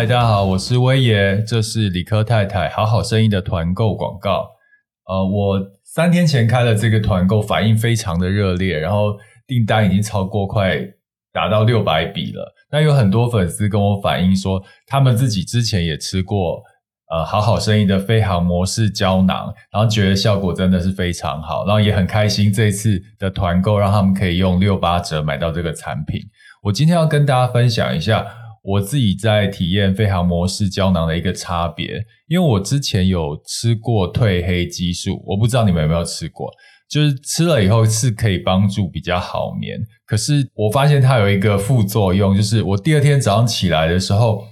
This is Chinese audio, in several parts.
嗨，大家好，我是威爷，这是理科太太好好生意的团购广告。呃，我三天前开了这个团购，反应非常的热烈，然后订单已经超过快达到六百笔了。那有很多粉丝跟我反映说，他们自己之前也吃过呃好好生意的飞航模式胶囊，然后觉得效果真的是非常好，然后也很开心这次的团购让他们可以用六八折买到这个产品。我今天要跟大家分享一下我自己在体验飞航模式胶囊的一个差别，因为我之前有吃过褪黑激素，我不知道你们有没有吃过。就是吃了以后是可以帮助比较好眠，可是我发现它有一个副作用，就是我第二天早上起来的时候，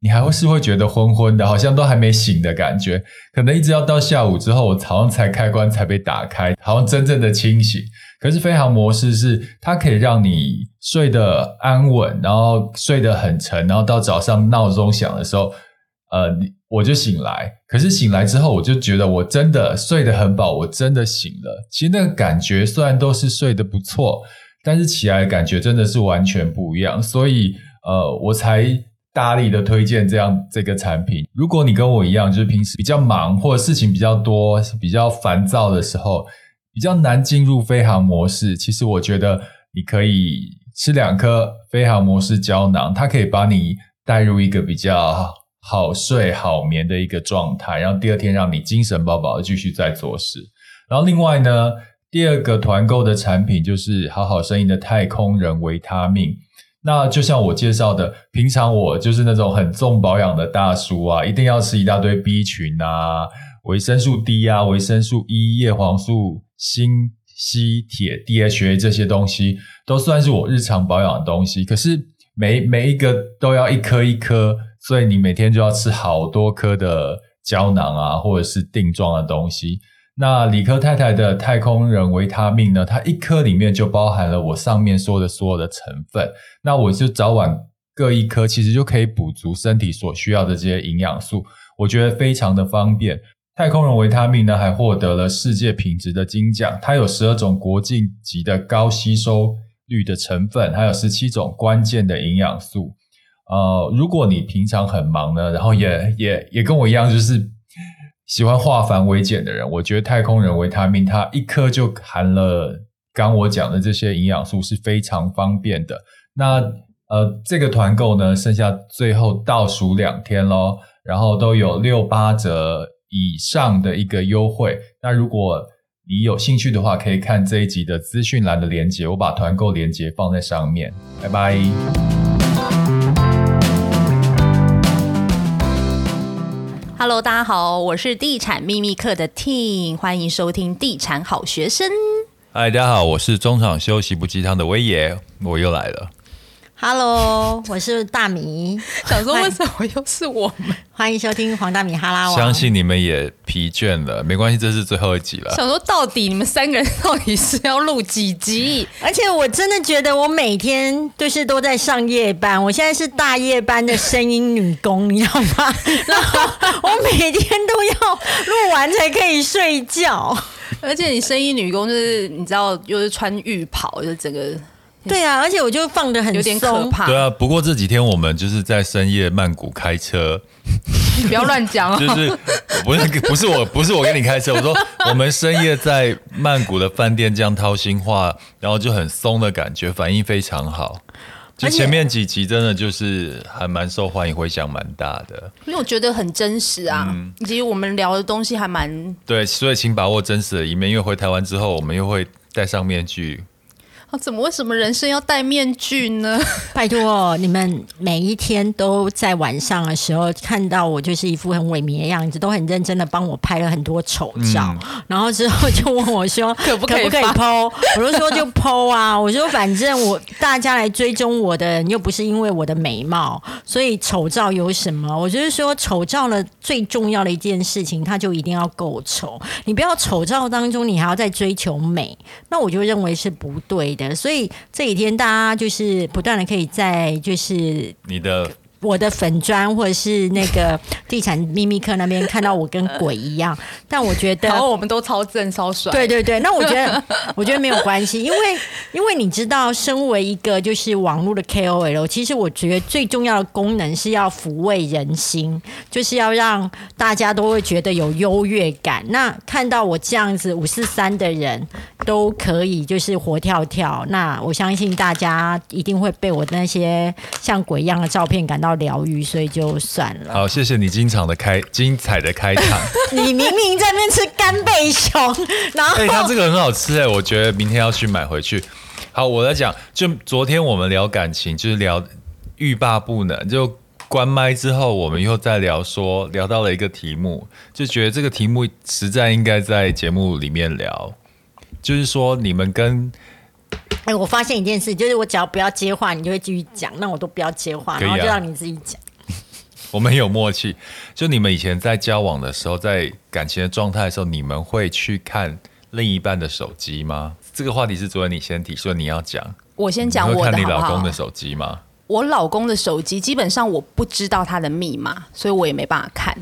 你还会是会觉得昏昏的，好像都还没醒的感觉，可能一直要到下午之后，我早上才开关才被打开，好像真正的清醒。可是飞航模式是它可以让你睡得安稳，然后睡得很沉，然后到早上闹钟响的时候，呃，我就醒来，可是醒来之后，我就觉得我真的睡得很饱，我真的醒了。其实那个感觉虽然都是睡得不错，但是起来的感觉真的是完全不一样。所以，呃，我才大力的推荐这样这个产品。如果你跟我一样，就是平时比较忙或者事情比较多、比较烦躁的时候，比较难进入飞航模式，其实我觉得你可以吃两颗飞航模式胶囊，它可以把你带入一个比较。好睡好眠的一个状态，然后第二天让你精神饱饱的继续在做事。然后另外呢，第二个团购的产品就是好好生意的太空人维他命。那就像我介绍的，平常我就是那种很重保养的大叔啊，一定要吃一大堆 B 群啊、维生素 D 啊、维生素 E、叶黄素、锌、硒、铁、DHA 这些东西，都算是我日常保养的东西。可是每每一个都要一颗一颗。所以你每天就要吃好多颗的胶囊啊，或者是定状的东西。那理科太太的太空人维他命呢？它一颗里面就包含了我上面说的所有的成分。那我就早晚各一颗，其实就可以补足身体所需要的这些营养素。我觉得非常的方便。太空人维他命呢，还获得了世界品质的金奖。它有十二种国际级的高吸收率的成分，还有十七种关键的营养素。呃，如果你平常很忙呢，然后也也也跟我一样，就是喜欢化繁为简的人，我觉得太空人维他命它一颗就含了刚我讲的这些营养素，是非常方便的。那呃，这个团购呢，剩下最后倒数两天咯，然后都有六八折以上的一个优惠。那如果你有兴趣的话，可以看这一集的资讯栏的链接，我把团购链接放在上面。拜拜。Hello，大家好，我是地产秘密课的 Ting，欢迎收听地产好学生。嗨，大家好，我是中场休息不鸡汤的威爷，我又来了。Hello，我是大米。想说为什么又是我们？欢迎收听黄大米哈拉王。相信你们也疲倦了，没关系，这是最后一集了。想说到底你们三个人到底是要录几集？而且我真的觉得我每天就是都在上夜班，我现在是大夜班的声音女工，你知道吗？然后我每天都要录完才可以睡觉。而且你声音女工就是你知道，又是穿浴袍，就是整个。对啊，而且我就放的很，有点可怕。对啊，不过这几天我们就是在深夜曼谷开车，你 不要乱讲哦。就是不是不是我不是我跟你开车，我说 我们深夜在曼谷的饭店这样掏心话，然后就很松的感觉，反应非常好。就前面几集真的就是还蛮受欢迎，回响蛮大的。因为我觉得很真实啊，嗯、其实我们聊的东西还蛮……对，所以请把握真实的一面，因为回台湾之后，我们又会戴上面具。啊，怎么为什么人生要戴面具呢？拜托你们每一天都在晚上的时候看到我，就是一副很萎靡的样子，都很认真的帮我拍了很多丑照，嗯、然后之后就问我说可不可以 PO？我就说就 PO 啊，我说反正我大家来追踪我的人又不是因为我的美貌，所以丑照有什么？我就是说丑照的最重要的一件事情，它就一定要够丑。你不要丑照当中你还要再追求美，那我就认为是不对的。所以这几天大家就是不断的可以在就是你的我的粉砖或者是那个 地产秘密课那边看到我跟鬼一样，但我觉得，然后我们都超正超帅。对对对，那我觉得 我觉得没有关系，因为因为你知道，身为一个就是网络的 KOL，其实我觉得最重要的功能是要抚慰人心，就是要让大家都会觉得有优越感。那看到我这样子五四三的人都可以就是活跳跳，那我相信大家一定会被我那些像鬼一样的照片感到。要疗愈，所以就算了。好，谢谢你经常的开精彩的开场。你明明在那边吃干贝熊，然后哎、欸，它这个很好吃哎，我觉得明天要去买回去。好，我来讲，就昨天我们聊感情，就是聊欲罢不能。就关麦之后，我们又在聊说，聊到了一个题目，就觉得这个题目实在应该在节目里面聊。就是说，你们跟哎、欸，我发现一件事，就是我只要不要接话，你就会继续讲，那我都不要接话，然后就让你自己讲。我们有默契。就你们以前在交往的时候，在感情的状态的时候，你们会去看另一半的手机吗？这个话题是昨天你先提，说你要讲，我先讲。我会看你老公的手机吗？我老公的手机基本上我不知道他的密码，所以我也没办法看。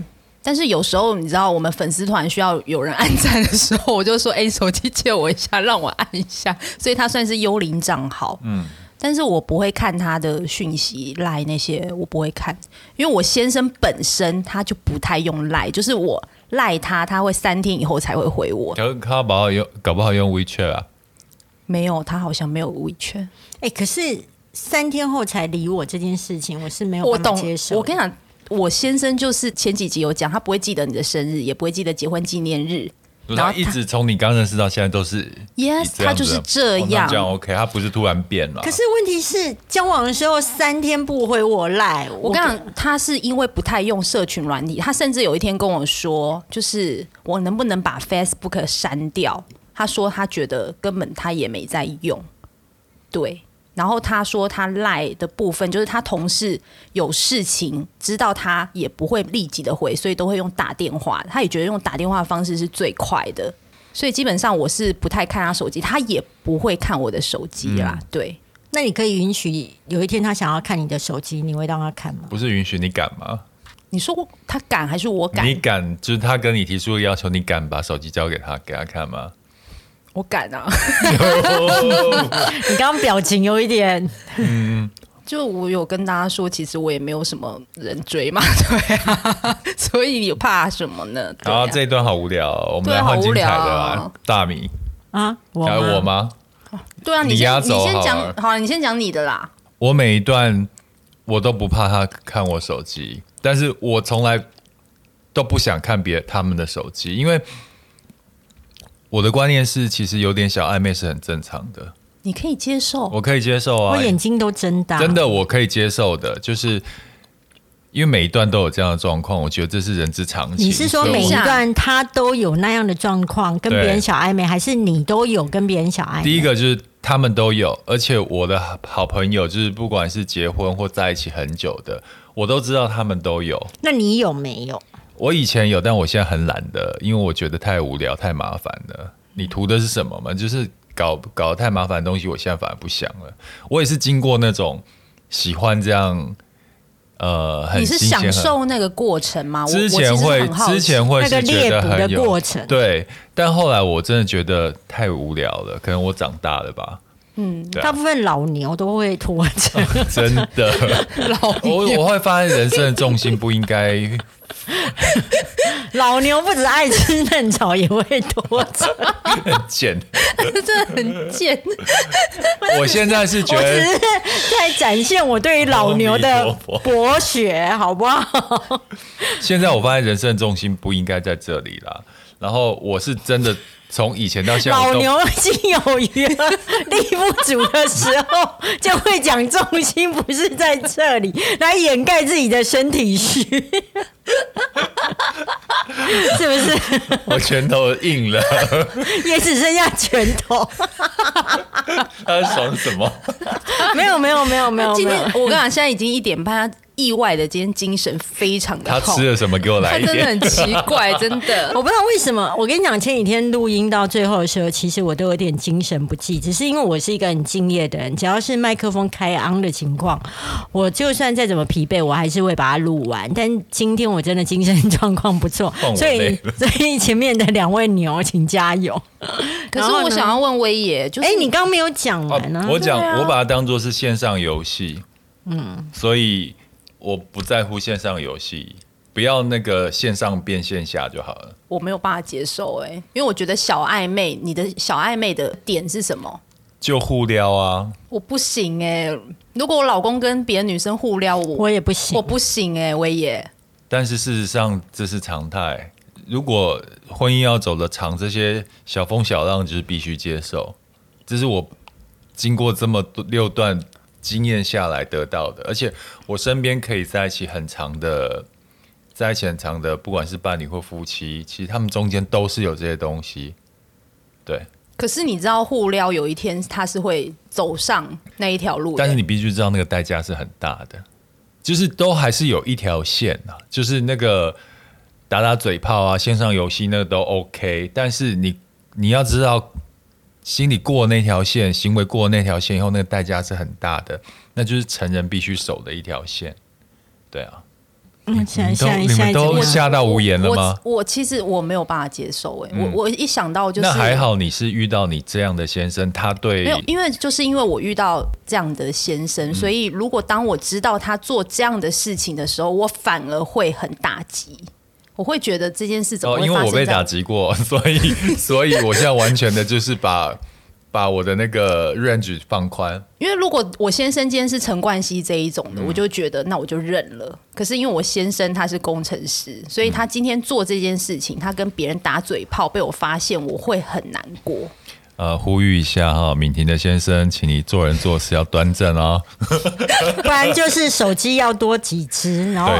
但是有时候你知道，我们粉丝团需要有人按赞的时候，我就说：“哎，手机借我一下，让我按一下。”所以他算是幽灵账号。嗯，但是我不会看他的讯息赖那些，我不会看，因为我先生本身他就不太用赖，就是我赖他，他会三天以后才会回我。他搞不好用，搞不好用 WeChat 啊？没有，他好像没有 WeChat。哎，可是三天后才理我这件事情，我是没有办法接受。我懂，我跟你讲。我先生就是前几集有讲，他不会记得你的生日，也不会记得结婚纪念日。然后一直从你刚认识到现在都是，yes，他就是这样。哦、这样 OK，他不是突然变了。可是问题是，交往的时候三天不回我赖，我跟你讲，他是因为不太用社群软体，他甚至有一天跟我说，就是我能不能把 Facebook 删掉？他说他觉得根本他也没在用，对。然后他说他赖的部分就是他同事有事情知道他也不会立即的回，所以都会用打电话。他也觉得用打电话的方式是最快的，所以基本上我是不太看他手机，他也不会看我的手机啦。嗯、对，那你可以允许有一天他想要看你的手机，你会让他看吗？不是允许，你敢吗？你说他敢还是我敢？你敢，就是他跟你提出的要求，你敢把手机交给他给他看吗？我敢啊！你刚刚表情有一点，嗯，就我有跟大家说，其实我也没有什么人追嘛，对啊，所以你怕什么呢？然后、啊、这一段好无聊、哦，我们来换精彩的啦，大米啊，我吗？我吗？对啊，你先你先讲，好，你先讲你的啦。我每一段我都不怕他看我手机，但是我从来都不想看别他们的手机，因为。我的观念是，其实有点小暧昧是很正常的。你可以接受，我可以接受啊，我眼睛都睁大，真的我可以接受的，就是因为每一段都有这样的状况，我觉得这是人之常情。你是说每一段他都有那样的状况，跟别人小暧昧，还是你都有跟别人小暧昧？第一个就是他们都有，而且我的好朋友就是不管是结婚或在一起很久的，我都知道他们都有。那你有没有？我以前有，但我现在很懒的，因为我觉得太无聊、太麻烦了。你图的是什么嘛？就是搞搞得太麻烦的东西，我现在反而不想了。我也是经过那种喜欢这样，呃，很你是享受那个过程吗？之前会，之前会是觉得很有过程，对。但后来我真的觉得太无聊了，可能我长大了吧。嗯，大部分老牛都会拖着，真的。老我我会发现人生的重心不应该。老牛不止爱吃嫩草，也会拖着，很贱，真的很贱。我现在是觉得，我只是在展现我对于老牛的博学，好不好？现在我发现人生的重心不应该在这里啦。然后我是真的。从以前到现在，老牛心有余力不足的时候，就会讲重心不是在这里，来掩盖自己的身体虚，是不是？我拳头硬了，也只剩下拳头。他在爽什么？没有，没有，没有，没有。今天我跟你讲，现在已经一点半。意外的今天精神非常的好。他吃了什么？给我来一点。他真的很奇怪，真的，我不知道为什么。我跟你讲，前几天录音到最后的时候，其实我都有点精神不济，只是因为我是一个很敬业的人，只要是麦克风开 on 的情况，我就算再怎么疲惫，我还是会把它录完。但今天我真的精神状况不错，所以 所以前面的两位牛，请加油。可是我想要问威爷，就是哎，你刚刚没有讲完呢、啊？我讲，啊、我把它当做是线上游戏，嗯，所以。我不在乎线上游戏，不要那个线上变线下就好了。我没有办法接受哎、欸，因为我觉得小暧昧，你的小暧昧的点是什么？就互撩啊！我不行哎、欸，如果我老公跟别的女生互撩，我我也不行，我不行哎、欸，威爷。但是事实上这是常态，如果婚姻要走得长，这些小风小浪就是必须接受。这是我经过这么多六段。经验下来得到的，而且我身边可以在一起很长的，在一起很长的，不管是伴侣或夫妻，其实他们中间都是有这些东西。对。可是你知道互撩有一天他是会走上那一条路，但是你必须知道那个代价是很大的，就是都还是有一条线啊，就是那个打打嘴炮啊，线上游戏那个都 OK，但是你你要知道。心里过那条线，行为过那条线以后，那个代价是很大的，那就是成人必须守的一条线。对啊，嗯，现在现在你们都吓到无言了吗？我，我其实我没有办法接受、欸，哎、嗯，我我一想到就是，那还好你是遇到你这样的先生，他对，没有，因为就是因为我遇到这样的先生，嗯、所以如果当我知道他做这样的事情的时候，我反而会很打击。我会觉得这件事怎么会发生？哦，因为我被打击过，所以 所以我现在完全的就是把把我的那个 range 放宽。因为如果我先生今天是陈冠希这一种的，嗯、我就觉得那我就认了。可是因为我先生他是工程师，所以他今天做这件事情，他跟别人打嘴炮被我发现，我会很难过。呃，呼吁一下哈，敏婷的先生，请你做人做事要端正哦，不然就是手机要多几只，然后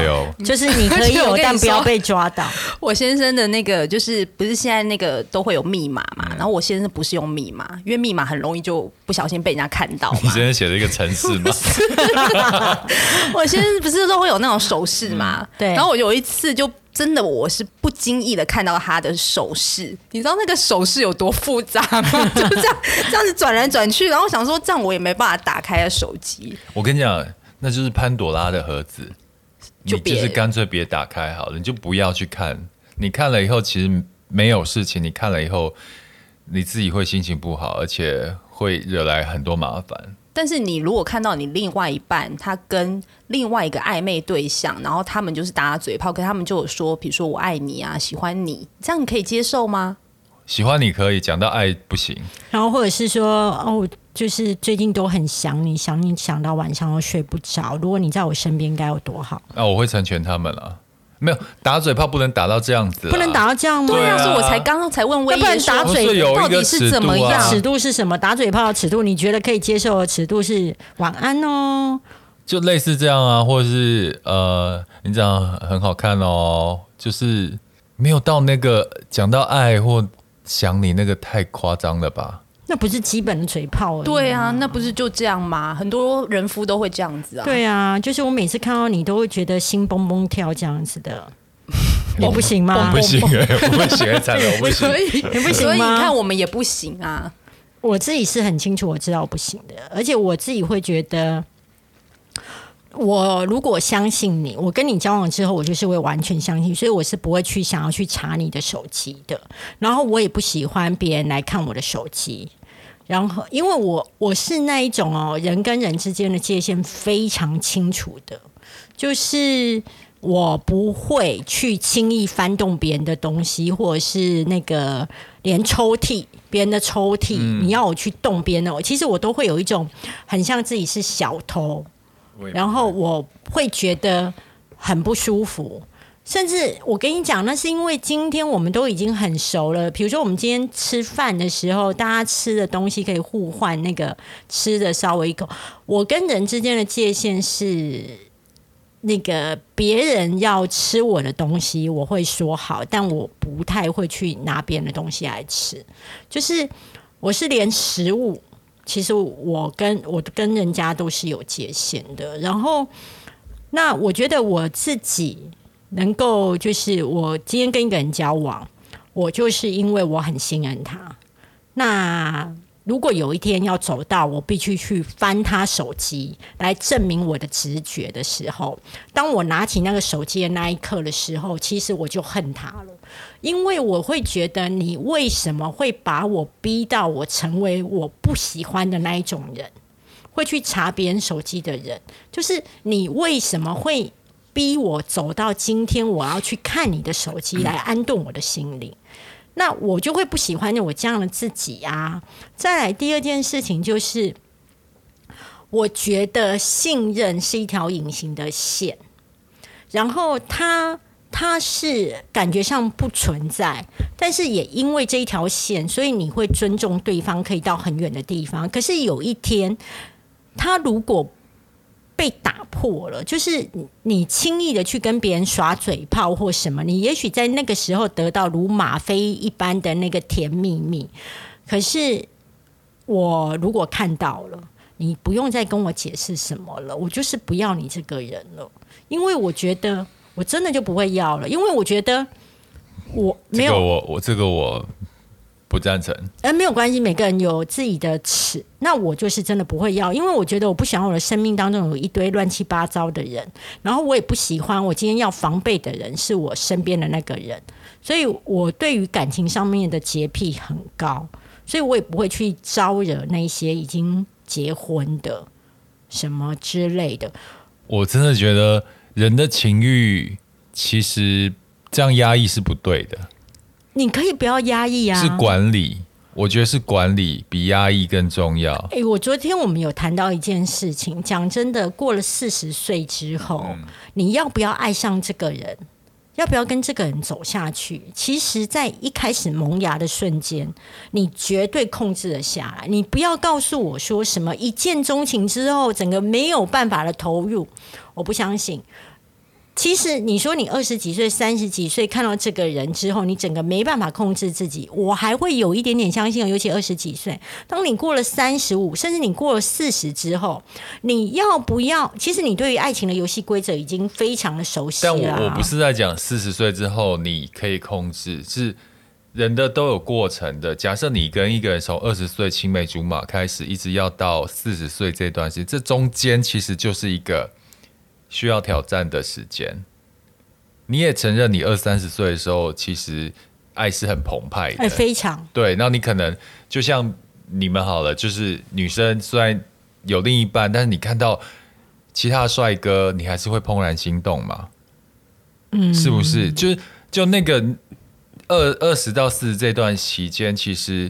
就是你可以有，但不要被抓到。我先生的那个就是不是现在那个都会有密码嘛？然后我先生不是用密码，因为密码很容易就不小心被人家看到。你先生写了一个城市吗？我先生不是都会有那种手势嘛？对。然后我有一次就。真的，我是不经意的看到他的手势，你知道那个手势有多复杂吗？就这样这样子转来转去，然后想说这样我也没办法打开手机。我跟你讲，那就是潘朵拉的盒子，就你就是干脆别打开好了，你就不要去看。你看了以后，其实没有事情。你看了以后，你自己会心情不好，而且会惹来很多麻烦。但是你如果看到你另外一半他跟另外一个暧昧对象，然后他们就是打打嘴炮，可他们就有说，比如说我爱你啊，喜欢你，这样你可以接受吗？喜欢你可以，讲到爱不行。然后或者是说哦，就是最近都很想你，想你想到晚上都睡不着。如果你在我身边该有多好。那、啊、我会成全他们了。没有打嘴炮不能打到这样子，不能打到这样吗？对啊，所以我才刚刚才问威爷，不然打嘴到底是怎么样？尺度是什么？打嘴炮的尺度，你觉得可以接受的尺度是晚安哦，就类似这样啊，或者是呃，你这样很好看哦，就是没有到那个讲到爱或想你那个太夸张了吧？那不是基本的嘴炮而已。对啊，那不是就这样吗？很多人夫都会这样子啊。对啊，就是我每次看到你，都会觉得心蹦蹦跳这样子的。我不行吗？我不行哎，我不行，惨了，我不行。你不行吗？所以你看，我们也不行啊。我自己是很清楚，我知道我不行的，而且我自己会觉得。我如果相信你，我跟你交往之后，我就是会完全相信，所以我是不会去想要去查你的手机的。然后我也不喜欢别人来看我的手机。然后，因为我我是那一种哦，人跟人之间的界限非常清楚的，就是我不会去轻易翻动别人的东西，或者是那个连抽屉，别人的抽屉，你要我去动别人的，其实我都会有一种很像自己是小偷。然后我会觉得很不舒服，甚至我跟你讲，那是因为今天我们都已经很熟了。比如说，我们今天吃饭的时候，大家吃的东西可以互换，那个吃的稍微一口。我跟人之间的界限是，那个别人要吃我的东西，我会说好，但我不太会去拿别人的东西来吃。就是我是连食物。其实我跟我跟人家都是有界限的，然后那我觉得我自己能够，就是我今天跟一个人交往，我就是因为我很信任他。那如果有一天要走到我必须去翻他手机来证明我的直觉的时候，当我拿起那个手机的那一刻的时候，其实我就恨他了，因为我会觉得你为什么会把我逼到我成为我不喜欢的那一种人，会去查别人手机的人，就是你为什么会逼我走到今天我要去看你的手机来安顿我的心灵？那我就会不喜欢我这样的自己啊！再来第二件事情就是，我觉得信任是一条隐形的线，然后它它是感觉上不存在，但是也因为这一条线，所以你会尊重对方可以到很远的地方。可是有一天，他如果被打破了，就是你轻易的去跟别人耍嘴炮或什么，你也许在那个时候得到如吗啡一般的那个甜蜜蜜。可是我如果看到了，你不用再跟我解释什么了，我就是不要你这个人了，因为我觉得我真的就不会要了，因为我觉得我没有我我这个我。不赞成，呃，没有关系，每个人有自己的尺。那我就是真的不会要，因为我觉得我不想我的生命当中有一堆乱七八糟的人，然后我也不喜欢我今天要防备的人是我身边的那个人，所以我对于感情上面的洁癖很高，所以我也不会去招惹那些已经结婚的什么之类的。我真的觉得人的情欲其实这样压抑是不对的。你可以不要压抑啊！是管理，我觉得是管理比压抑更重要。哎、欸，我昨天我们有谈到一件事情，讲真的，过了四十岁之后，嗯，你要不要爱上这个人？要不要跟这个人走下去？其实，在一开始萌芽的瞬间，你绝对控制了下来。你不要告诉我说什么一见钟情之后，整个没有办法的投入，我不相信。其实你说你二十几岁、三十几岁看到这个人之后，你整个没办法控制自己，我还会有一点点相信。尤其二十几岁，当你过了三十五，甚至你过了四十之后，你要不要？其实你对于爱情的游戏规则已经非常的熟悉了。但我我不是在讲四十岁之后你可以控制，是人的都有过程的。假设你跟一个人从二十岁青梅竹马开始，一直要到四十岁这段时间，这中间其实就是一个。需要挑战的时间，你也承认，你二三十岁的时候，其实爱是很澎湃的，欸、非常对。那你可能就像你们好了，就是女生虽然有另一半，但是你看到其他帅哥，你还是会怦然心动嘛？嗯，是不是？就是就那个二二十到四十这段期间，其实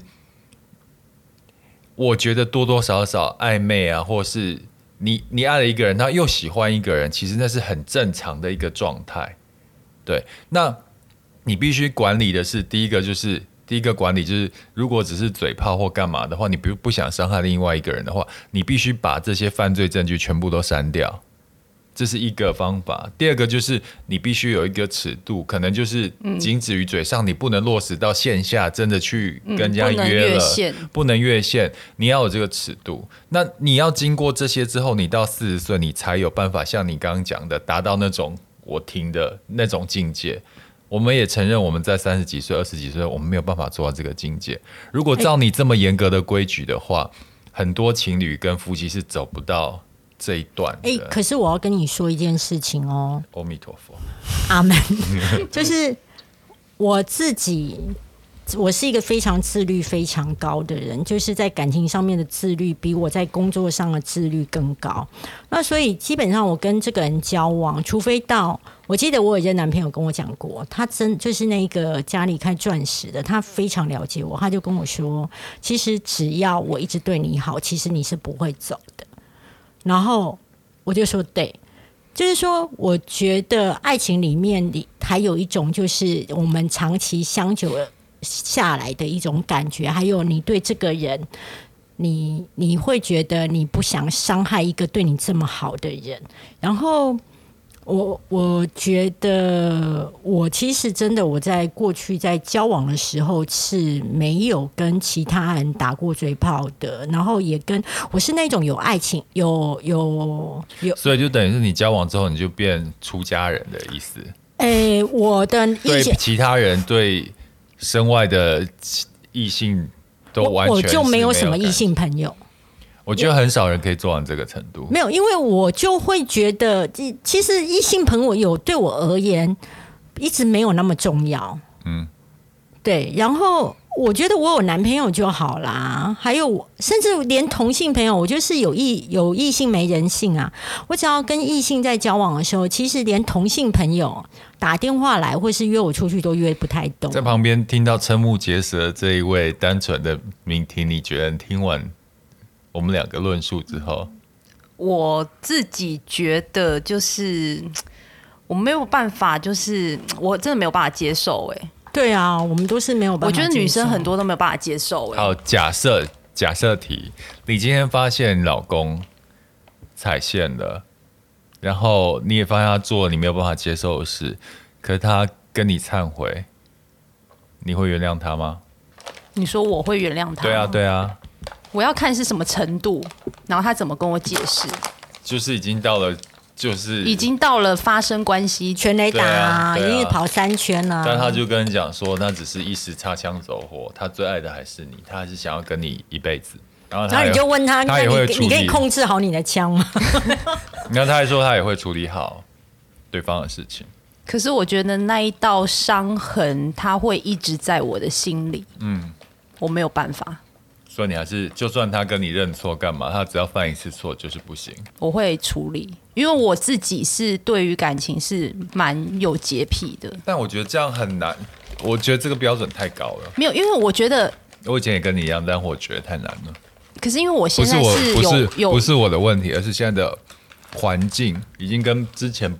我觉得多多少少暧昧啊，或是。你你爱了一个人，他又喜欢一个人，其实那是很正常的一个状态。对，那你必须管理的是第一个，就是第一个管理就是，如果只是嘴炮或干嘛的话，你不不想伤害另外一个人的话，你必须把这些犯罪证据全部都删掉。这是一个方法。第二个就是你必须有一个尺度，可能就是仅止于嘴上，嗯，你不能落实到线下，真的去跟人家约了，嗯，不能越线，不能越线。你要有这个尺度。那你要经过这些之后，你到四十岁，你才有办法像你刚刚讲的，达到那种我听的那种境界。我们也承认，我们在三十几岁、二十几岁，我们没有办法做到这个境界。如果照你这么严格的规矩的话，欸，很多情侣跟夫妻是走不到。这一段，哎、欸，可是我要跟你说一件事情哦。阿弥陀佛，阿门。就是我自己，我是一个非常自律、非常高的人，就是在感情上面的自律，比我在工作上的自律更高。那所以基本上，我跟这个人交往，除非到我记得我有一个男朋友跟我讲过，他真就是那个家里开钻石的，他非常了解我，他就跟我说，其实只要我一直对你好，其实你是不会走的。然后我就说对，就是说，我觉得爱情里面里还有一种，就是我们长期相久下来的一种感觉，还有你对这个人，你你会觉得你不想伤害一个对你这么好的人。然后我我觉得，我其实真的我在过去在交往的时候是没有跟其他人打过嘴炮的，然后也跟我是那种有爱情有有有，所以就等于是你交往之后你就变出家人的意思。哎、欸，我的对其他人对身外的异性都完全我，我就没有什么异性朋友。我觉得很少人可以做到这个程度。没有，因为我就会觉得，其实异性朋友有对我而言一直没有那么重要。嗯，对。然后我觉得我有男朋友就好啦。还有，甚至连同性朋友，我就是有异有异性没人性啊。我只要跟异性在交往的时候，其实连同性朋友打电话来或是约我出去都约不太动。在旁边听到瞠目结舌这一位单纯的聆听，你觉得听完？我们两个论述之后，我自己觉得就是我没有办法，就是我真的没有办法接受。哎，对啊，我们都是没有办法。我觉得女生很多都没有办法接受。哎，好，假设假设题，你今天发现你老公踩线了，然后你也发现他做了你没有办法接受的事，可是他跟你忏悔，你会原谅他吗？你说我会原谅他？对啊，对啊。我要看是什么程度，然后他怎么跟我解释。就是已经到了，就是已经到了发生关系，全雷打，啊啊、已经跑三圈了。但他就跟你讲说，那只是一时擦枪走火，他最爱的还是你，他还是想要跟你一辈子。然后他，然后你就问他，他也会你，你可以控制好你的枪吗？你看，他还说他也会处理好对方的事情。可是我觉得那一道伤痕，他会一直在我的心里。嗯，我没有办法。所以你还是，就算他跟你认错干嘛，他只要犯一次错就是不行。我会处理，因为我自己是对于感情是蛮有洁癖的。但我觉得这样很难，我觉得这个标准太高了。没有，因为我觉得我以前也跟你一样，但我觉得太难了。可是因为我现在是有不是我不是有不是我的问题，而是现在的环境已经跟之前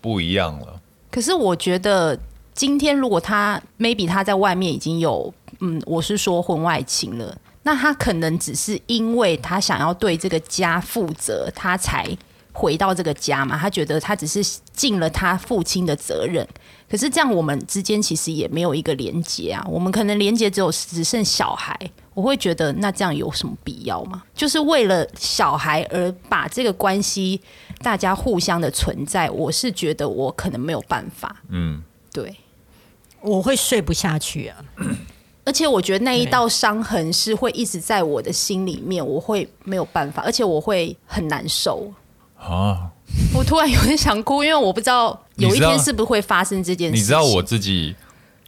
不一样了。可是我觉得今天如果他 maybe 他在外面已经有嗯，我是说婚外情了。那他可能只是因为他想要对这个家负责，他才回到这个家嘛。他觉得他只是尽了他父亲的责任。可是这样，我们之间其实也没有一个连接啊。我们可能连接只有只剩小孩。我会觉得，那这样有什么必要吗？就是为了小孩而把这个关系大家互相的存在，我是觉得我可能没有办法。嗯，对，我会睡不下去啊。而且我觉得那一道伤痕是会一直在我的心里面，我会没有办法，而且我会很难受啊！我突然有点想哭，因为我不知道有一天是不是会发生这件事。你知道我自己，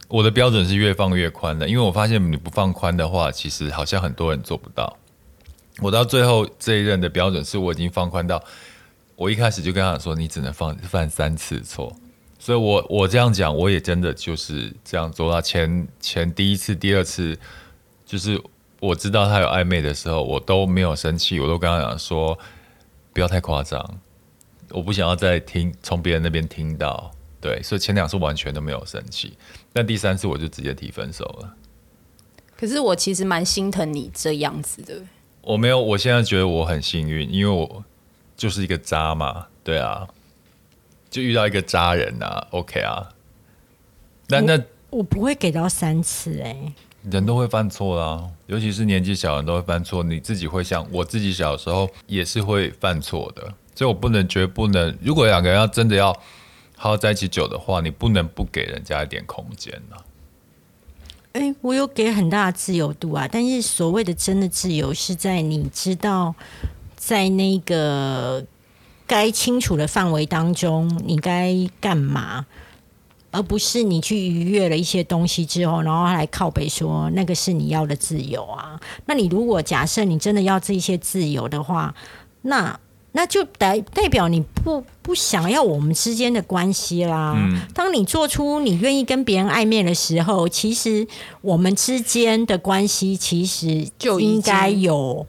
我的标准是越放越宽的，因为我发现你不放宽的话，其实好像很多人做不到。我到最后这一任的标准是我已经放宽到，我一开始就跟他说，你只能放犯三次错。所以我，我我这样讲，我也真的就是这样做到前前第一次、第二次，就是我知道他有暧昧的时候，我都没有生气，我都跟他讲说，不要太夸张，我不想要再听从别人那边听到。对，所以前两次完全都没有生气，但第三次我就直接提分手了。可是我其实蛮心疼你这样子的。我没有，我现在觉得我很幸运，因为我就是一个渣嘛，对啊。就遇到一个渣人呐、啊，OK 啊？那那我不会给到三次哎、欸。人都会犯错啦，尤其是年纪小的人都会犯错。你自己会想，我自己小时候也是会犯错的，所以我不能绝不能。如果两个人要真的要好好在一起久的话，你不能不给人家一点空间呢。哎、欸，我有给很大的自由度啊，但是所谓的真的自由，是在你知道在那个。该清楚的范围当中，你该干嘛，而不是你去逾越了一些东西之后，然后来靠北说那个是你要的自由啊。那你如果假设你真的要这些自由的话，那那就代代表你不不想要我们之间的关系啦。嗯。当你做出你愿意跟别人暧昧的时候，其实我们之间的关系其实就应该有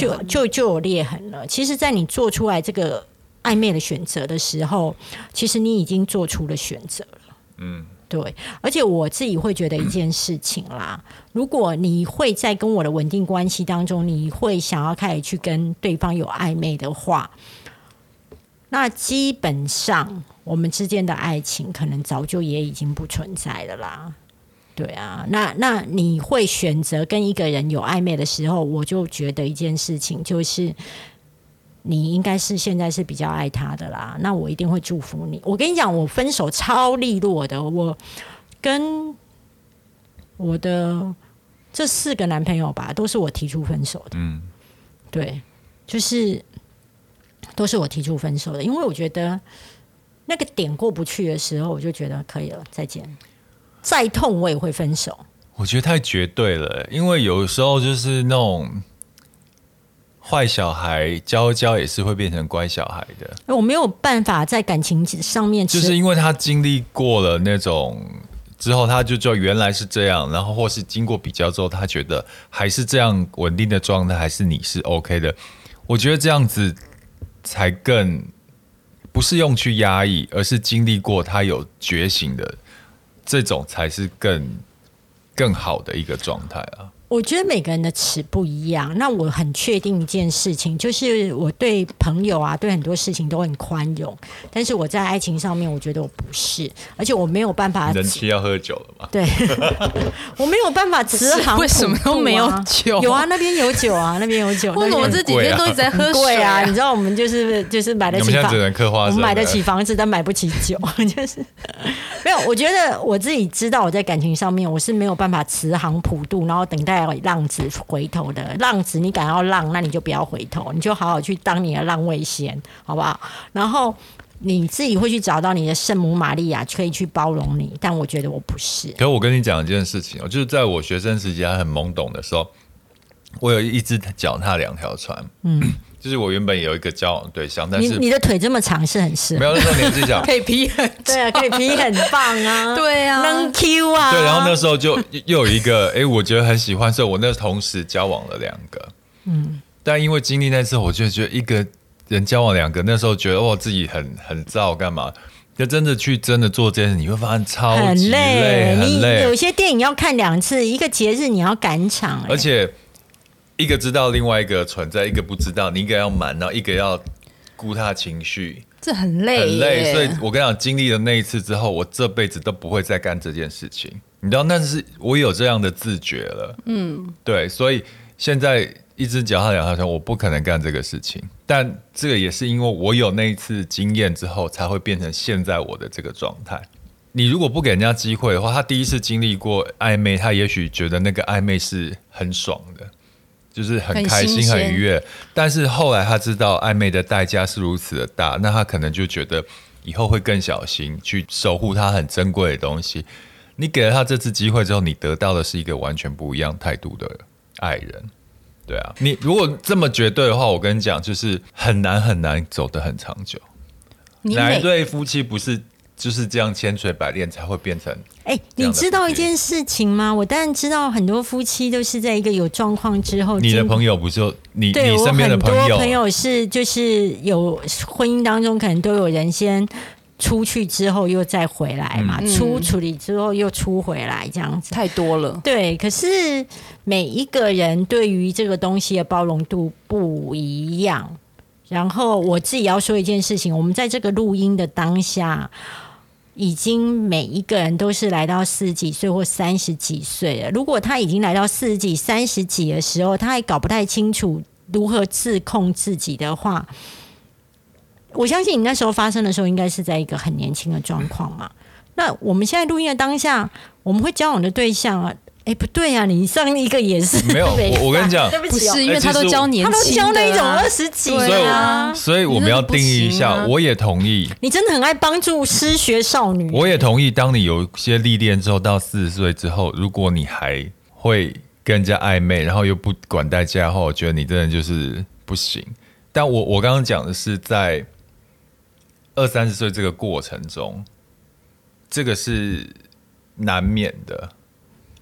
就就就有裂痕了。其实，在你做出来这个。暧昧的选择的时候，其实你已经做出了选择了。嗯，对。而且我自己会觉得一件事情啦，如果你会在跟我的稳定关系当中，你会想要开始去跟对方有暧昧的话，那基本上我们之间的爱情可能早就也已经不存在了啦。对啊，那那你会选择跟一个人有暧昧的时候，我就觉得一件事情就是，你应该是现在是比较爱他的啦。那我一定会祝福你。我跟你讲，我分手超利落的，我跟我的这四个男朋友吧，都是我提出分手的。嗯，对，就是都是我提出分手的，因为我觉得那个点过不去的时候，我就觉得可以了，再见。再痛我也会分手，我觉得太绝对了，因为有时候就是那种坏小孩教教也是会变成乖小孩的。我没有办法在感情上面，就是因为他经历过了那种之后，他就知道原来是这样，然后或是经过比较之后，他觉得还是这样稳定的状态，还是你是 OK 的。我觉得这样子才更不是用去压抑，而是经历过他有觉醒的。这种才是更更好的一个状态啊。我觉得每个人的尺不一样，那我很确定一件事情，就是我对朋友啊，对很多事情都很宽容，但是我在爱情上面，我觉得我不是，而且我没有办法。人妻要喝酒了吗？对，我没有办法慈航、啊。为什么都没有酒？有啊，那边有酒啊，那边有酒。为什么这几天都一直在喝水啊？你知道，我们就是就是买得起房，我们买得起房子，但买不起酒，就是没有。我觉得我自己知道，我在感情上面我是没有办法慈航普渡，然后等待。浪子回头的浪子，你敢要浪，那你就不要回头，你就好好去当你的浪味仙，好不好？然后你自己会去找到你的圣母玛利亚，可以去包容你。但我觉得我不是。可我跟你讲一件事情，就是在我学生时期还很懵懂的时候，我有一只脚踏两条船。嗯。就是我原本有一个交往对象，但是你，你的腿这么长是很适合，没有那时候年纪小，可以劈很对啊，可以劈很棒啊，对啊，能 Q 啊，对，然后那时候就又有一个，哎、欸，我觉得很喜欢，所以我那同时交往了两个，嗯，但因为经历那次，我就觉得一个人交往两个，那时候觉得哦，自己很很燥，干嘛？就真的去真的做这件事，你会发现超级累，累很累。有些电影要看两次，一个节日你要赶场，而且。一个知道另外一个存在，一个不知道，你一个要瞒，然后一个要顾他情绪，这很累，很累。所以我跟你讲，经历了那一次之后，我这辈子都不会再干这件事情。你知道，但是我有这样的自觉了。嗯，对，所以现在一只脚踏两条船，我不可能干这个事情。但这个也是因为我有那一次经验之后，才会变成现在我的这个状态。你如果不给人家机会的话，他第一次经历过暧昧，他也许觉得那个暧昧是很爽的。就是很开心、很愉悦，但是后来他知道暧昧的代价是如此的大，那他可能就觉得以后会更小心去守护他很珍贵的东西。你给了他这次机会之后，你得到的是一个完全不一样态度的爱人。对啊，你如果这么绝对的话，我跟你讲，就是很难很难走得很长久。哪一对夫妻不是？就是这样千锤百炼才会变成。哎、欸，你知道一件事情吗？我当然知道，很多夫妻都是在一个有状况之后。你的朋友不就你？对，你身边的朋友，很多朋友是就是有婚姻当中可能都有人先出去之后又再回来嘛，嗯、出处理之后又出回来这样子，太多了。对，可是每一个人对于这个东西的包容度不一样。然后我自己要说一件事情，我们在这个录音的当下。已经每一个人都是来到四十几岁或三十几岁了。如果他已经来到四十几、三十几的时候，他还搞不太清楚如何自控自己的话，我相信你那时候发生的时候，应该是在一个很年轻的状况嘛。那我们现在录音的当下，我们会交往的对象啊。哎，不对呀、啊，你上一个也是 没有。我我跟你讲，不是因为他都教年轻、啊，他都教那种二十几啊。所以我们要定义一下，我也同意。你真的很爱帮助失学少女。我也同意，当你有些历练之后，到四十岁之后，如果你还会跟人家暧昧，然后又不管代价的话，我觉得你真的就是不行。但我我刚刚讲的是在二三十岁这个过程中，这个是难免的。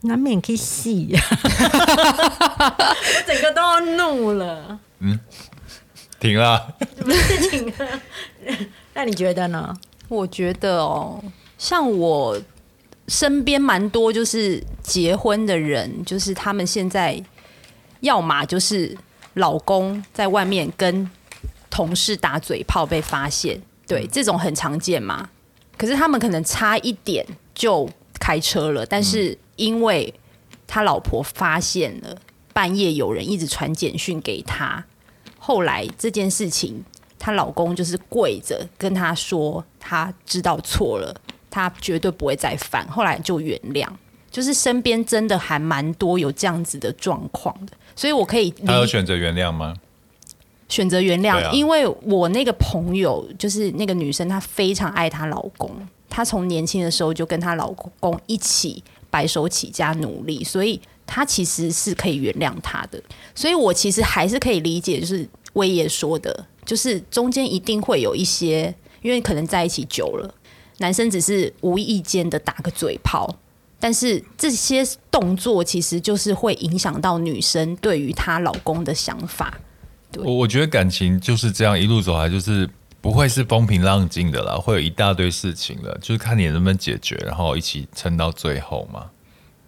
难免可以戏呀，整个都要怒了。嗯，停了，不是停了。那你觉得呢？我觉得哦，像我身边蛮多就是结婚的人，就是他们现在要么就是老公在外面跟同事打嘴炮被发现，对，这种很常见嘛。可是他们可能差一点就开车了，但是因为他老婆发现了半夜有人一直传简讯给他，后来这件事情，她老公就是跪着跟他说，他知道错了，他绝对不会再犯，后来就原谅。就是身边真的还蛮多有这样子的状况的，所以我可以。他有选择原谅吗？选择原谅，啊、因为我那个朋友就是那个女生，她非常爱她老公，她从年轻的时候就跟她老公一起白手起家努力，所以她其实是可以原谅他的。所以我其实还是可以理解，就是威爷说的，就是中间一定会有一些，因为可能在一起久了，男生只是无意间的打个嘴炮。但是这些动作其实就是会影响到女生对于她老公的想法。对，我我觉得感情就是这样一路走来，就是不会是风平浪静的啦，会有一大堆事情的，就是看你能不能解决，然后一起撑到最后嘛。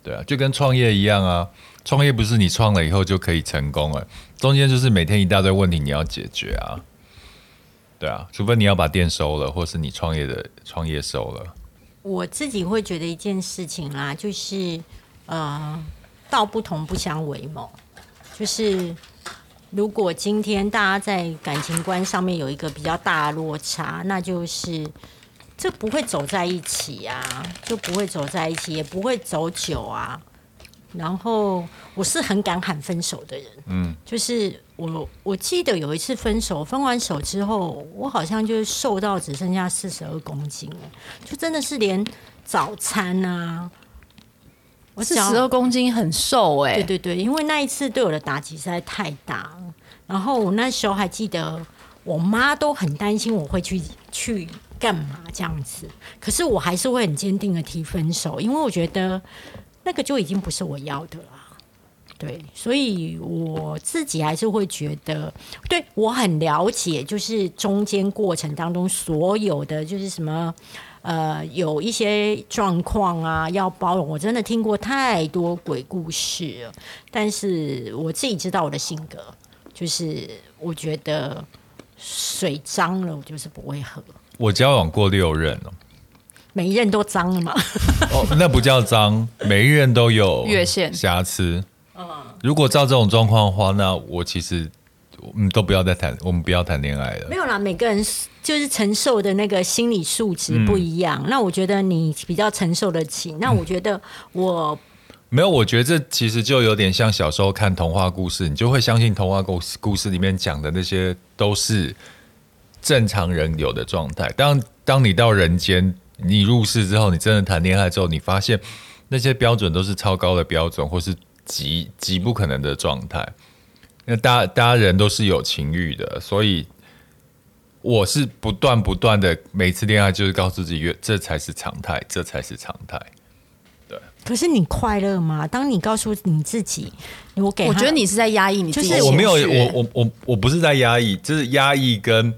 对啊，就跟创业一样啊，创业不是你创了以后就可以成功了，中间就是每天一大堆问题你要解决啊。对啊，除非你要把店收了，或是你创业的创业收了。我自己会觉得一件事情啦，就是呃，道不同不相为谋。就是如果今天大家在感情观上面有一个比较大的落差，那就是这不会走在一起啊，就不会走在一起，也不会走久啊。然后我是很敢喊分手的人，嗯，就是我我记得有一次分手，分完手之后，我好像就是瘦到只剩下四十二公斤了，就真的是连早餐啊，我是十二公斤很瘦哎，对对对，因为那一次对我的打击实在太大了，然后我那时候还记得，我妈都很担心我会去去干嘛这样子，可是我还是会很坚定的提分手，因为我觉得。那个就已经不是我要的了，对，所以我自己还是会觉得，对，我很了解，就是中间过程当中所有的就是什么，呃，有一些状况啊要包容，我真的听过太多鬼故事了，但是我自己知道我的性格，就是我觉得水脏了，我就是不会喝。我交往过六任哦。每一任都脏了吗？哦，那不叫脏，每一任都有越线瑕疵。如果照这种状况的话，那我其实嗯都不要再谈，我们不要谈恋爱了。没有啦，每个人就是承受的那个心理素质不一样。嗯、那我觉得你比较承受得起。那我觉得我、嗯、没有，我觉得这其实就有点像小时候看童话故事，你就会相信童话故事故事里面讲的那些都是正常人有的状态。当当你到人间。你入世之后，你真的谈恋爱之后，你发现那些标准都是超高的标准，或是极极不可能的状态。那大家大家人都是有情欲的，所以我是不断不断的每次恋爱就是告诉自己，这才是常态，这才是常态。对。可是你快乐吗？当你告诉你自己，我给，我觉得你是在压抑你自己。就是我没有，我我我我不是在压抑，就是压抑跟。